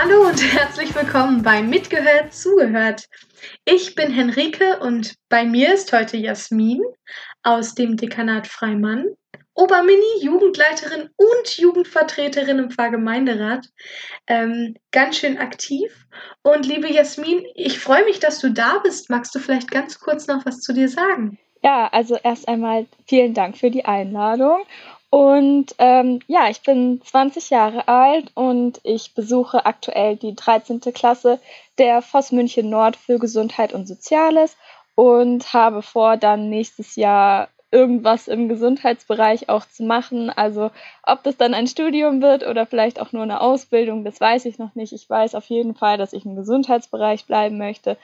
Hallo und herzlich willkommen bei Mitgehört, zugehört. Ich bin Henrike und bei mir ist heute Jasmin aus dem Dekanat Freimann, Obermini, Jugendleiterin und Jugendvertreterin im Pfarrgemeinderat. Ähm, ganz schön aktiv. Und liebe Jasmin, ich freue mich, dass du da bist. Magst du vielleicht ganz kurz noch was zu dir sagen? Ja, also erst einmal vielen Dank für die Einladung. Und ähm, ja, ich bin 20 Jahre alt und ich besuche aktuell die 13. Klasse der Voss München Nord für Gesundheit und Soziales und habe vor, dann nächstes Jahr irgendwas im Gesundheitsbereich auch zu machen. Also ob das dann ein Studium wird oder vielleicht auch nur eine Ausbildung, das weiß ich noch nicht. Ich weiß auf jeden Fall, dass ich im Gesundheitsbereich bleiben möchte.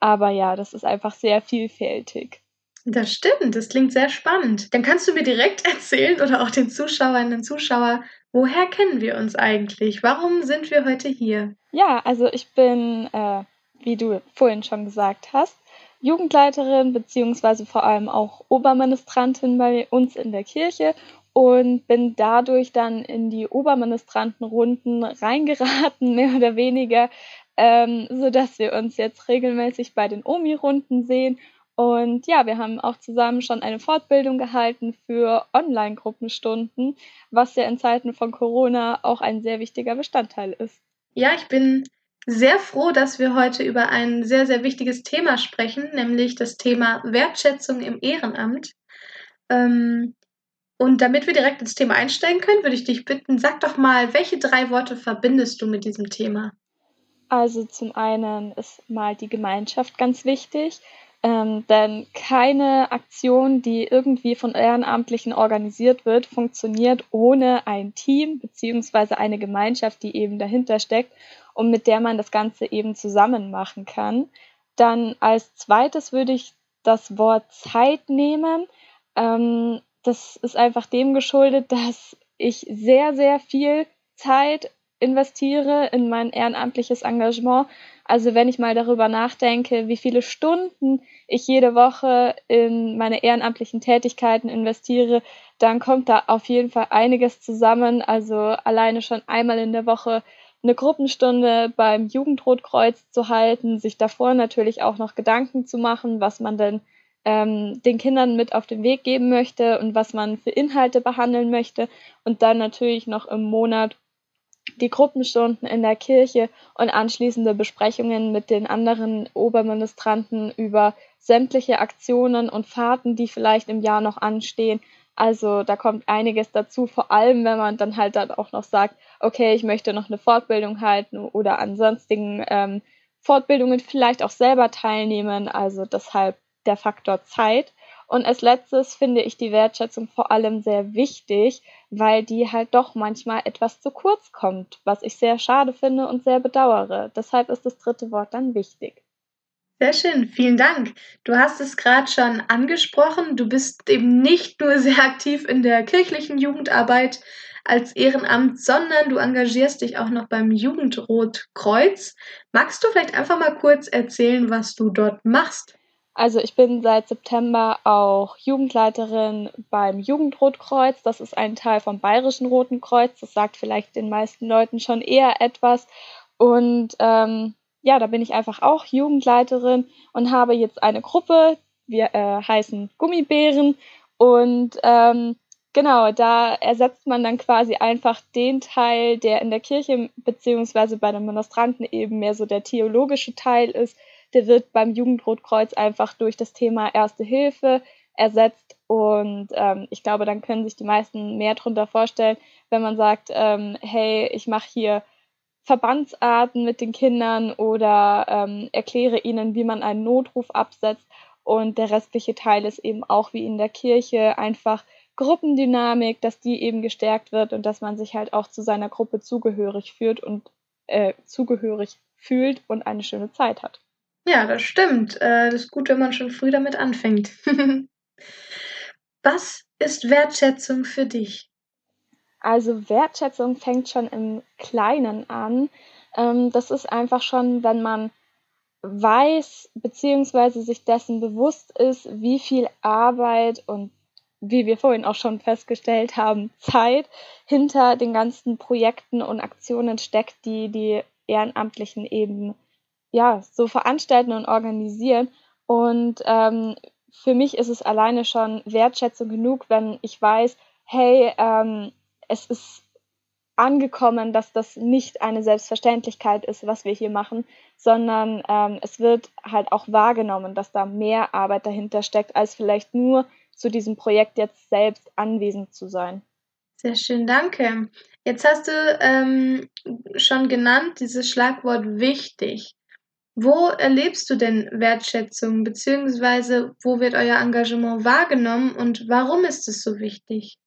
Aber ja, das ist einfach sehr vielfältig. Das stimmt, das klingt sehr spannend. Dann kannst du mir direkt erzählen oder auch den Zuschauerinnen und Zuschauern, woher kennen wir uns eigentlich? Warum sind wir heute hier? Ja, also ich bin, äh, wie du vorhin schon gesagt hast, Jugendleiterin beziehungsweise vor allem auch Oberministrantin bei uns in der Kirche und bin dadurch dann in die Oberministrantenrunden reingeraten, mehr oder weniger, ähm, sodass wir uns jetzt regelmäßig bei den OMI-Runden sehen und ja, wir haben auch zusammen schon eine Fortbildung gehalten für Online-Gruppenstunden, was ja in Zeiten von Corona auch ein sehr wichtiger Bestandteil ist. Ja, ich bin sehr froh, dass wir heute über ein sehr, sehr wichtiges Thema sprechen, nämlich das Thema Wertschätzung im Ehrenamt. Ähm, und damit wir direkt ins Thema einsteigen können, würde ich dich bitten, sag doch mal, welche drei Worte verbindest du mit diesem Thema? Also zum einen ist mal die Gemeinschaft ganz wichtig. Ähm, denn keine Aktion, die irgendwie von Ehrenamtlichen organisiert wird, funktioniert ohne ein Team beziehungsweise eine Gemeinschaft, die eben dahinter steckt und mit der man das Ganze eben zusammen machen kann. Dann als zweites würde ich das Wort Zeit nehmen. Ähm, das ist einfach dem geschuldet, dass ich sehr, sehr viel Zeit investiere in mein ehrenamtliches Engagement. Also wenn ich mal darüber nachdenke, wie viele Stunden ich jede Woche in meine ehrenamtlichen Tätigkeiten investiere, dann kommt da auf jeden Fall einiges zusammen. Also alleine schon einmal in der Woche eine Gruppenstunde beim Jugendrotkreuz zu halten, sich davor natürlich auch noch Gedanken zu machen, was man denn ähm, den Kindern mit auf den Weg geben möchte und was man für Inhalte behandeln möchte und dann natürlich noch im Monat die Gruppenstunden in der Kirche und anschließende Besprechungen mit den anderen Oberministranten über sämtliche Aktionen und Fahrten, die vielleicht im Jahr noch anstehen. Also da kommt einiges dazu, vor allem wenn man dann halt dann auch noch sagt, okay, ich möchte noch eine Fortbildung halten oder an sonstigen ähm, Fortbildungen vielleicht auch selber teilnehmen. Also deshalb der Faktor Zeit. Und als letztes finde ich die Wertschätzung vor allem sehr wichtig, weil die halt doch manchmal etwas zu kurz kommt, was ich sehr schade finde und sehr bedauere. Deshalb ist das dritte Wort dann wichtig. Sehr schön, vielen Dank. Du hast es gerade schon angesprochen. Du bist eben nicht nur sehr aktiv in der kirchlichen Jugendarbeit als Ehrenamt, sondern du engagierst dich auch noch beim Jugendrotkreuz. Magst du vielleicht einfach mal kurz erzählen, was du dort machst? Also ich bin seit September auch Jugendleiterin beim Jugendrotkreuz. Das ist ein Teil vom Bayerischen Roten Kreuz. Das sagt vielleicht den meisten Leuten schon eher etwas. Und ähm, ja, da bin ich einfach auch Jugendleiterin und habe jetzt eine Gruppe. Wir äh, heißen Gummibären. Und ähm, genau, da ersetzt man dann quasi einfach den Teil, der in der Kirche beziehungsweise bei den Ministranten eben mehr so der theologische Teil ist der wird beim Jugendrotkreuz einfach durch das Thema Erste Hilfe ersetzt. Und ähm, ich glaube, dann können sich die meisten mehr darunter vorstellen, wenn man sagt, ähm, hey, ich mache hier Verbandsarten mit den Kindern oder ähm, erkläre ihnen, wie man einen Notruf absetzt. Und der restliche Teil ist eben auch wie in der Kirche einfach Gruppendynamik, dass die eben gestärkt wird und dass man sich halt auch zu seiner Gruppe zugehörig fühlt und äh, zugehörig fühlt und eine schöne Zeit hat. Ja, das stimmt. Äh, das ist gut, wenn man schon früh damit anfängt. Was ist Wertschätzung für dich? Also Wertschätzung fängt schon im Kleinen an. Ähm, das ist einfach schon, wenn man weiß beziehungsweise sich dessen bewusst ist, wie viel Arbeit und wie wir vorhin auch schon festgestellt haben, Zeit hinter den ganzen Projekten und Aktionen steckt, die die Ehrenamtlichen eben ja so veranstalten und organisieren. Und ähm, für mich ist es alleine schon Wertschätzung genug, wenn ich weiß, hey, ähm, es ist angekommen, dass das nicht eine Selbstverständlichkeit ist, was wir hier machen, sondern ähm, es wird halt auch wahrgenommen, dass da mehr Arbeit dahinter steckt, als vielleicht nur zu diesem Projekt jetzt selbst anwesend zu sein. Sehr schön, danke. Jetzt hast du ähm, schon genannt dieses Schlagwort wichtig. Wo erlebst du denn Wertschätzung, beziehungsweise wo wird euer Engagement wahrgenommen und warum ist es so wichtig?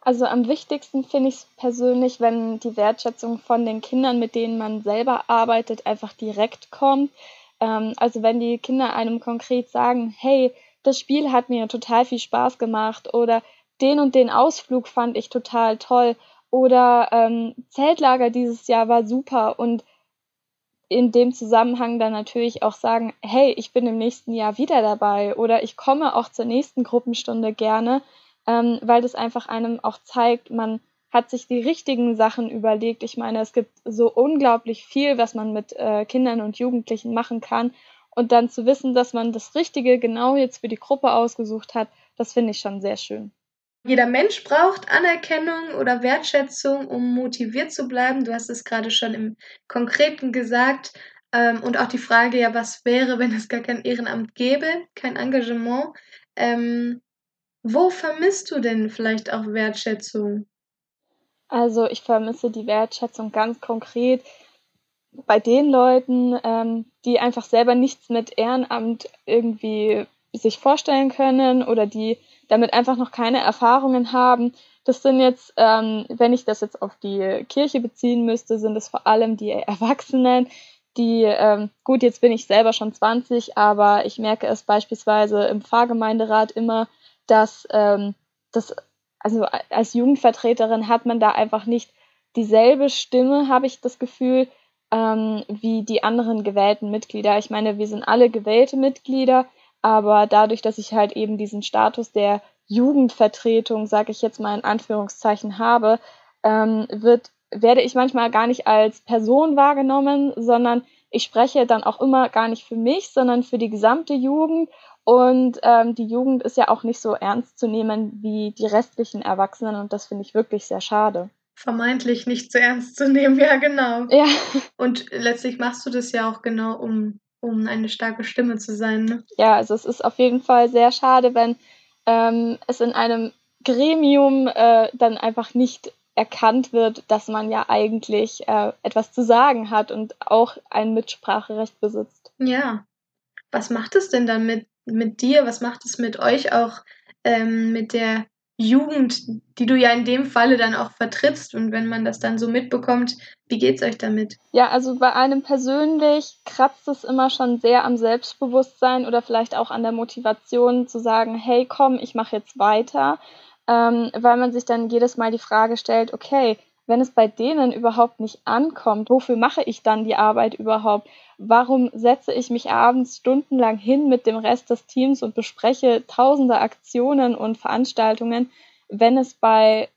Also am wichtigsten finde ich es persönlich, wenn die Wertschätzung von den Kindern, mit denen man selber arbeitet, einfach direkt kommt. Ähm, also wenn die Kinder einem konkret sagen, hey, das Spiel hat mir total viel Spaß gemacht oder den und den Ausflug fand ich total toll oder ähm, Zeltlager dieses Jahr war super und in dem Zusammenhang dann natürlich auch sagen, hey, ich bin im nächsten Jahr wieder dabei oder ich komme auch zur nächsten Gruppenstunde gerne ähm, weil das einfach einem auch zeigt, man hat sich die richtigen Sachen überlegt. Ich meine, es gibt so unglaublich viel, was man mit äh, Kindern und Jugendlichen machen kann. Und dann zu wissen, dass man das Richtige genau jetzt für die Gruppe ausgesucht hat, das finde ich schon sehr schön. Jeder Mensch braucht Anerkennung oder Wertschätzung, um motiviert zu bleiben. Du hast es gerade schon im Konkreten gesagt. Ähm, und auch die Frage, ja, was wäre, wenn es gar kein Ehrenamt gäbe, kein Engagement. Ähm, wo vermisst du denn vielleicht auch Wertschätzung? Also ich vermisse die Wertschätzung ganz konkret bei den Leuten, ähm, die einfach selber nichts mit Ehrenamt irgendwie sich vorstellen können oder die damit einfach noch keine Erfahrungen haben. Das sind jetzt, ähm, wenn ich das jetzt auf die Kirche beziehen müsste, sind es vor allem die Erwachsenen, die, ähm, gut, jetzt bin ich selber schon 20, aber ich merke es beispielsweise im Pfarrgemeinderat immer, dass ähm, das, also als Jugendvertreterin hat man da einfach nicht dieselbe Stimme, habe ich das Gefühl, ähm, wie die anderen gewählten Mitglieder. Ich meine, wir sind alle gewählte Mitglieder, aber dadurch, dass ich halt eben diesen Status der Jugendvertretung, sage ich jetzt mal in Anführungszeichen, habe, ähm, wird, werde ich manchmal gar nicht als Person wahrgenommen, sondern ich spreche dann auch immer gar nicht für mich, sondern für die gesamte Jugend und ähm, die Jugend ist ja auch nicht so ernst zu nehmen wie die restlichen Erwachsenen und das finde ich wirklich sehr schade. Vermeintlich nicht so ernst zu nehmen, ja genau. Ja. Und letztlich machst du das ja auch genau, um, um eine starke Stimme zu sein. Ne? Ja, also es ist auf jeden Fall sehr schade, wenn ähm, es in einem Gremium äh, dann einfach nicht erkannt wird, dass man ja eigentlich äh, etwas zu sagen hat und auch ein Mitspracherecht besitzt. Ja. Was macht es denn dann mit mit dir? Was macht es mit euch auch ähm, mit der Jugend, die du ja in dem Falle dann auch vertrittst? Und wenn man das dann so mitbekommt, wie geht's euch damit? Ja, also bei einem persönlich kratzt es immer schon sehr am Selbstbewusstsein oder vielleicht auch an der Motivation zu sagen, hey, komm, ich mache jetzt weiter, ähm, weil man sich dann jedes Mal die Frage stellt, okay, wenn es bei denen überhaupt nicht ankommt, wofür mache ich dann die Arbeit überhaupt? Warum setze ich mich abends stundenlang hin mit dem Rest des Teams und bespreche tausende Aktionen und Veranstaltungen, wenn es bei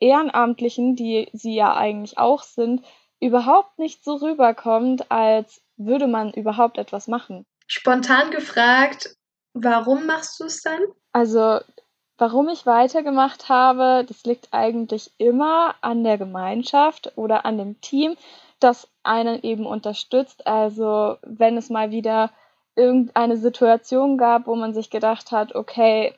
Ehrenamtlichen, die sie ja eigentlich auch sind, überhaupt nicht so rüberkommt, als würde man überhaupt etwas machen? Spontan gefragt, warum machst du es dann? Also Warum ich weitergemacht habe, das liegt eigentlich immer an der Gemeinschaft oder an dem Team, das einen eben unterstützt. Also wenn es mal wieder irgendeine Situation gab, wo man sich gedacht hat, okay,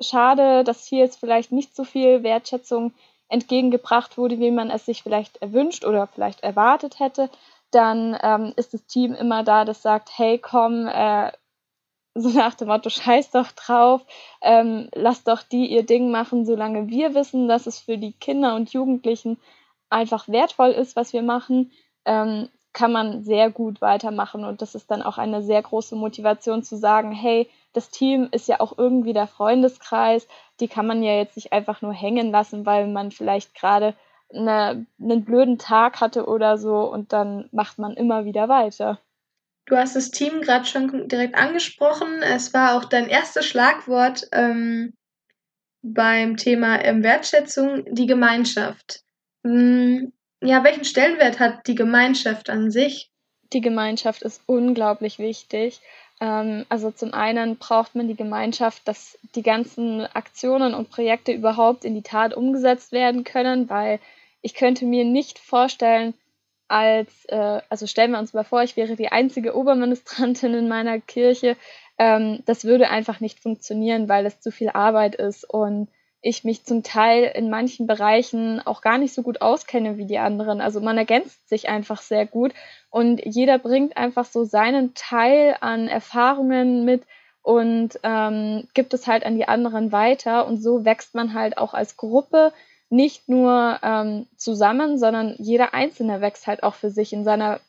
schade, dass hier jetzt vielleicht nicht so viel Wertschätzung entgegengebracht wurde, wie man es sich vielleicht erwünscht oder vielleicht erwartet hätte, dann ähm, ist das Team immer da, das sagt, hey, komm, äh, so nach dem Motto, scheiß doch drauf, ähm, lass doch die ihr Ding machen, solange wir wissen, dass es für die Kinder und Jugendlichen einfach wertvoll ist, was wir machen, ähm, kann man sehr gut weitermachen und das ist dann auch eine sehr große Motivation zu sagen, hey, das Team ist ja auch irgendwie der Freundeskreis, die kann man ja jetzt nicht einfach nur hängen lassen, weil man vielleicht gerade eine, einen blöden Tag hatte oder so und dann macht man immer wieder weiter. Du hast das Team gerade schon direkt angesprochen. Es war auch dein erstes Schlagwort ähm, beim Thema ähm, Wertschätzung, die Gemeinschaft. Hm, ja, welchen Stellenwert hat die Gemeinschaft an sich? Die Gemeinschaft ist unglaublich wichtig. Ähm, also zum einen braucht man die Gemeinschaft, dass die ganzen Aktionen und Projekte überhaupt in die Tat umgesetzt werden können, weil ich könnte mir nicht vorstellen, als, äh, also stellen wir uns mal vor, ich wäre die einzige Oberministrantin in meiner Kirche. Ähm, das würde einfach nicht funktionieren, weil es zu viel Arbeit ist und ich mich zum Teil in manchen Bereichen auch gar nicht so gut auskenne wie die anderen. Also man ergänzt sich einfach sehr gut und jeder bringt einfach so seinen Teil an Erfahrungen mit und ähm, gibt es halt an die anderen weiter und so wächst man halt auch als Gruppe nicht nur ähm, zusammen, sondern jeder Einzelne wächst halt auch für sich in seiner,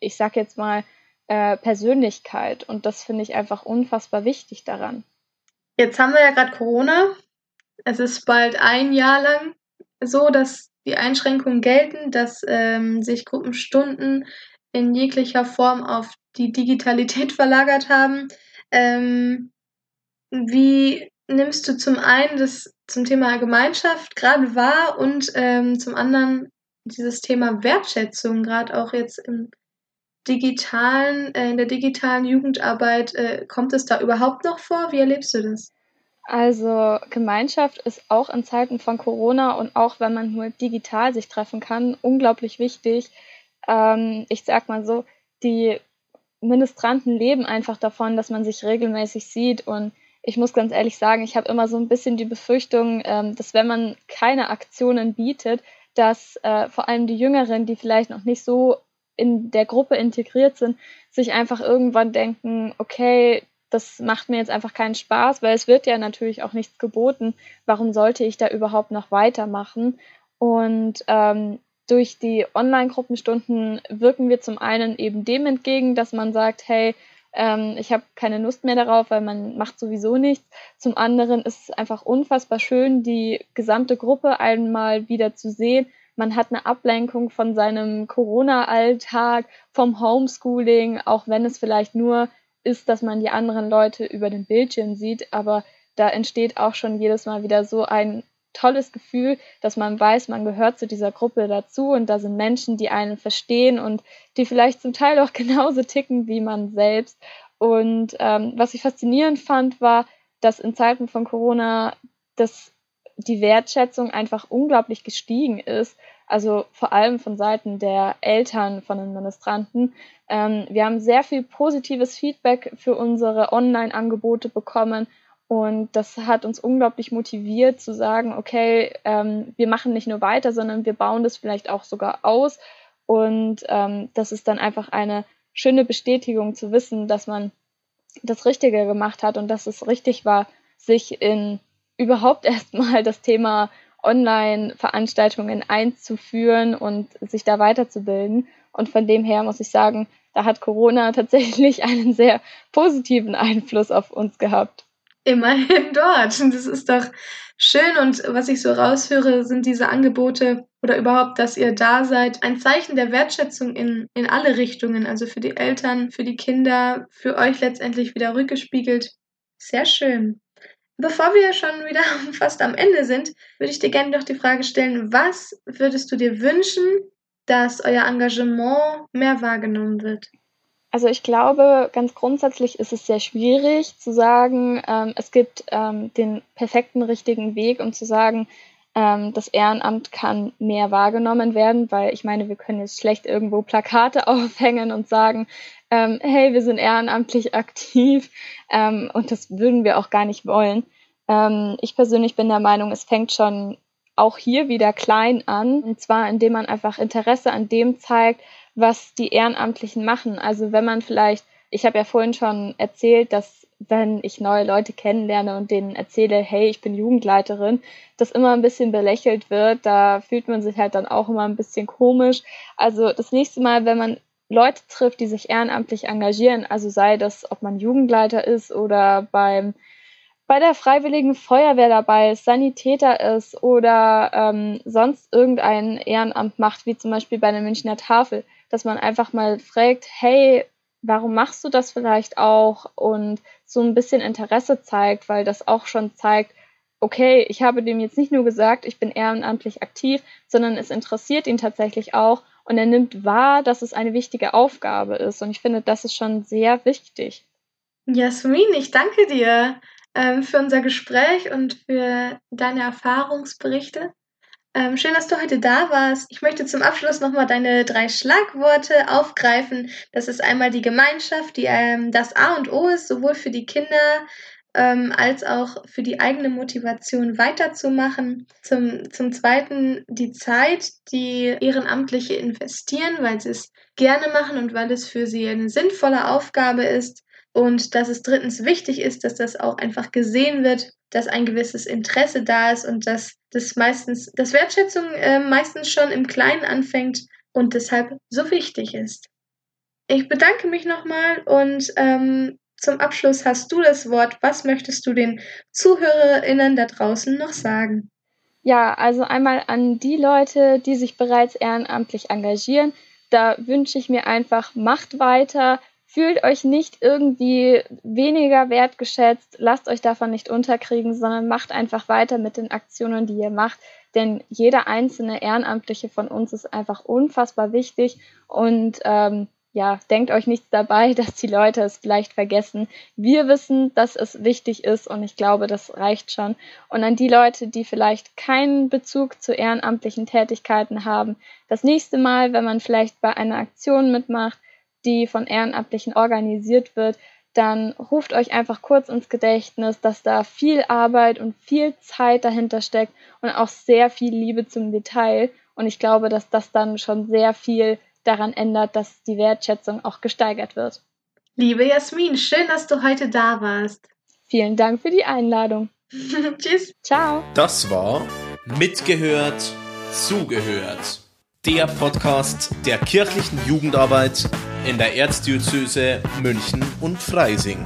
ich sag jetzt mal, äh, Persönlichkeit. Und das finde ich einfach unfassbar wichtig daran. Jetzt haben wir ja gerade Corona. Es ist bald ein Jahr lang so, dass die Einschränkungen gelten, dass ähm, sich Gruppenstunden in jeglicher Form auf die Digitalität verlagert haben. Ähm, wie nimmst du zum einen das zum Thema Gemeinschaft gerade wahr und ähm, zum anderen dieses Thema Wertschätzung, gerade auch jetzt im digitalen, äh, in der digitalen Jugendarbeit, äh, kommt es da überhaupt noch vor? Wie erlebst du das? Also Gemeinschaft ist auch in Zeiten von Corona und auch wenn man nur digital sich treffen kann, unglaublich wichtig. Ähm, ich sag mal so, die Ministranten leben einfach davon, dass man sich regelmäßig sieht und ich muss ganz ehrlich sagen, ich habe immer so ein bisschen die Befürchtung, ähm, dass wenn man keine Aktionen bietet, dass äh, vor allem die Jüngeren, die vielleicht noch nicht so in der Gruppe integriert sind, sich einfach irgendwann denken, okay, das macht mir jetzt einfach keinen Spaß, weil es wird ja natürlich auch nichts geboten. Warum sollte ich da überhaupt noch weitermachen? Und ähm, durch die Online-Gruppenstunden wirken wir zum einen eben dem entgegen, dass man sagt, hey, ähm, ich habe keine Lust mehr darauf, weil man macht sowieso nichts. Zum anderen ist es einfach unfassbar schön, die gesamte Gruppe einmal wieder zu sehen. Man hat eine Ablenkung von seinem Corona-Alltag, vom Homeschooling, auch wenn es vielleicht nur ist, dass man die anderen Leute über den Bildschirm sieht, aber da entsteht auch schon jedes Mal wieder so ein tolles Gefühl, dass man weiß, man gehört zu dieser Gruppe dazu und da sind Menschen, die einen verstehen und die vielleicht zum Teil auch genauso ticken wie man selbst. Und ähm, was ich faszinierend fand, war, dass in Zeiten von Corona das, die Wertschätzung einfach unglaublich gestiegen ist. Also vor allem von Seiten der Eltern von den Ministranten. Ähm, wir haben sehr viel positives Feedback für unsere Online-Angebote bekommen und das hat uns unglaublich motiviert zu sagen, okay, ähm, wir machen nicht nur weiter, sondern wir bauen das vielleicht auch sogar aus. Und ähm, das ist dann einfach eine schöne Bestätigung zu wissen, dass man das Richtige gemacht hat und dass es richtig war, sich in überhaupt erstmal das Thema Online-Veranstaltungen einzuführen und sich da weiterzubilden. Und von dem her muss ich sagen, da hat Corona tatsächlich einen sehr positiven Einfluss auf uns gehabt immerhin dort. Das ist doch schön. Und was ich so raushöre, sind diese Angebote oder überhaupt, dass ihr da seid, ein Zeichen der Wertschätzung in, in alle Richtungen. Also für die Eltern, für die Kinder, für euch letztendlich wieder rückgespiegelt. Sehr schön. Bevor wir schon wieder fast am Ende sind, würde ich dir gerne noch die Frage stellen, was würdest du dir wünschen, dass euer Engagement mehr wahrgenommen wird? Also ich glaube, ganz grundsätzlich ist es sehr schwierig zu sagen, ähm, es gibt ähm, den perfekten richtigen Weg, um zu sagen, ähm, das Ehrenamt kann mehr wahrgenommen werden, weil ich meine, wir können jetzt schlecht irgendwo Plakate aufhängen und sagen, ähm, hey, wir sind ehrenamtlich aktiv ähm, und das würden wir auch gar nicht wollen. Ähm, ich persönlich bin der Meinung, es fängt schon auch hier wieder klein an, und zwar indem man einfach Interesse an dem zeigt, was die Ehrenamtlichen machen. Also wenn man vielleicht, ich habe ja vorhin schon erzählt, dass wenn ich neue Leute kennenlerne und denen erzähle, hey, ich bin Jugendleiterin, das immer ein bisschen belächelt wird, da fühlt man sich halt dann auch immer ein bisschen komisch. Also das nächste Mal, wenn man Leute trifft, die sich ehrenamtlich engagieren, also sei das, ob man Jugendleiter ist oder beim bei der Freiwilligen Feuerwehr dabei ist, Sanitäter ist oder ähm, sonst irgendein Ehrenamt macht, wie zum Beispiel bei der Münchner Tafel, dass man einfach mal fragt, hey, warum machst du das vielleicht auch und so ein bisschen Interesse zeigt, weil das auch schon zeigt, okay, ich habe dem jetzt nicht nur gesagt, ich bin ehrenamtlich aktiv, sondern es interessiert ihn tatsächlich auch und er nimmt wahr, dass es eine wichtige Aufgabe ist und ich finde, das ist schon sehr wichtig. Jasmin, ich danke dir ähm, für unser Gespräch und für deine Erfahrungsberichte. Ähm, schön, dass du heute da warst. Ich möchte zum Abschluss nochmal deine drei Schlagworte aufgreifen. Das ist einmal die Gemeinschaft, die ähm, das A und O ist, sowohl für die Kinder ähm, als auch für die eigene Motivation weiterzumachen. Zum, zum Zweiten die Zeit, die Ehrenamtliche investieren, weil sie es gerne machen und weil es für sie eine sinnvolle Aufgabe ist und dass es drittens wichtig ist, dass das auch einfach gesehen wird, dass ein gewisses Interesse da ist und dass das meistens, dass Wertschätzung äh, meistens schon im Kleinen anfängt und deshalb so wichtig ist. Ich bedanke mich nochmal und ähm, zum Abschluss hast du das Wort. Was möchtest du den ZuhörerInnen da draußen noch sagen? Ja, also einmal an die Leute, die sich bereits ehrenamtlich engagieren. Da wünsche ich mir einfach, macht weiter, Fühlt euch nicht irgendwie weniger wertgeschätzt, lasst euch davon nicht unterkriegen, sondern macht einfach weiter mit den Aktionen, die ihr macht. Denn jeder einzelne Ehrenamtliche von uns ist einfach unfassbar wichtig und ähm, ja, denkt euch nichts dabei, dass die Leute es vielleicht vergessen. Wir wissen, dass es wichtig ist und ich glaube, das reicht schon. Und an die Leute, die vielleicht keinen Bezug zu ehrenamtlichen Tätigkeiten haben, das nächste Mal, wenn man vielleicht bei einer Aktion mitmacht, die von Ehrenamtlichen organisiert wird, dann ruft euch einfach kurz ins Gedächtnis, dass da viel Arbeit und viel Zeit dahinter steckt und auch sehr viel Liebe zum Detail. Und ich glaube, dass das dann schon sehr viel daran ändert, dass die Wertschätzung auch gesteigert wird. Liebe Jasmin, schön, dass du heute da warst. Vielen Dank für die Einladung. Tschüss. Ciao. Das war Mitgehört, Zugehört. Der Podcast der kirchlichen Jugendarbeit in der Erzdiözese München und Freising.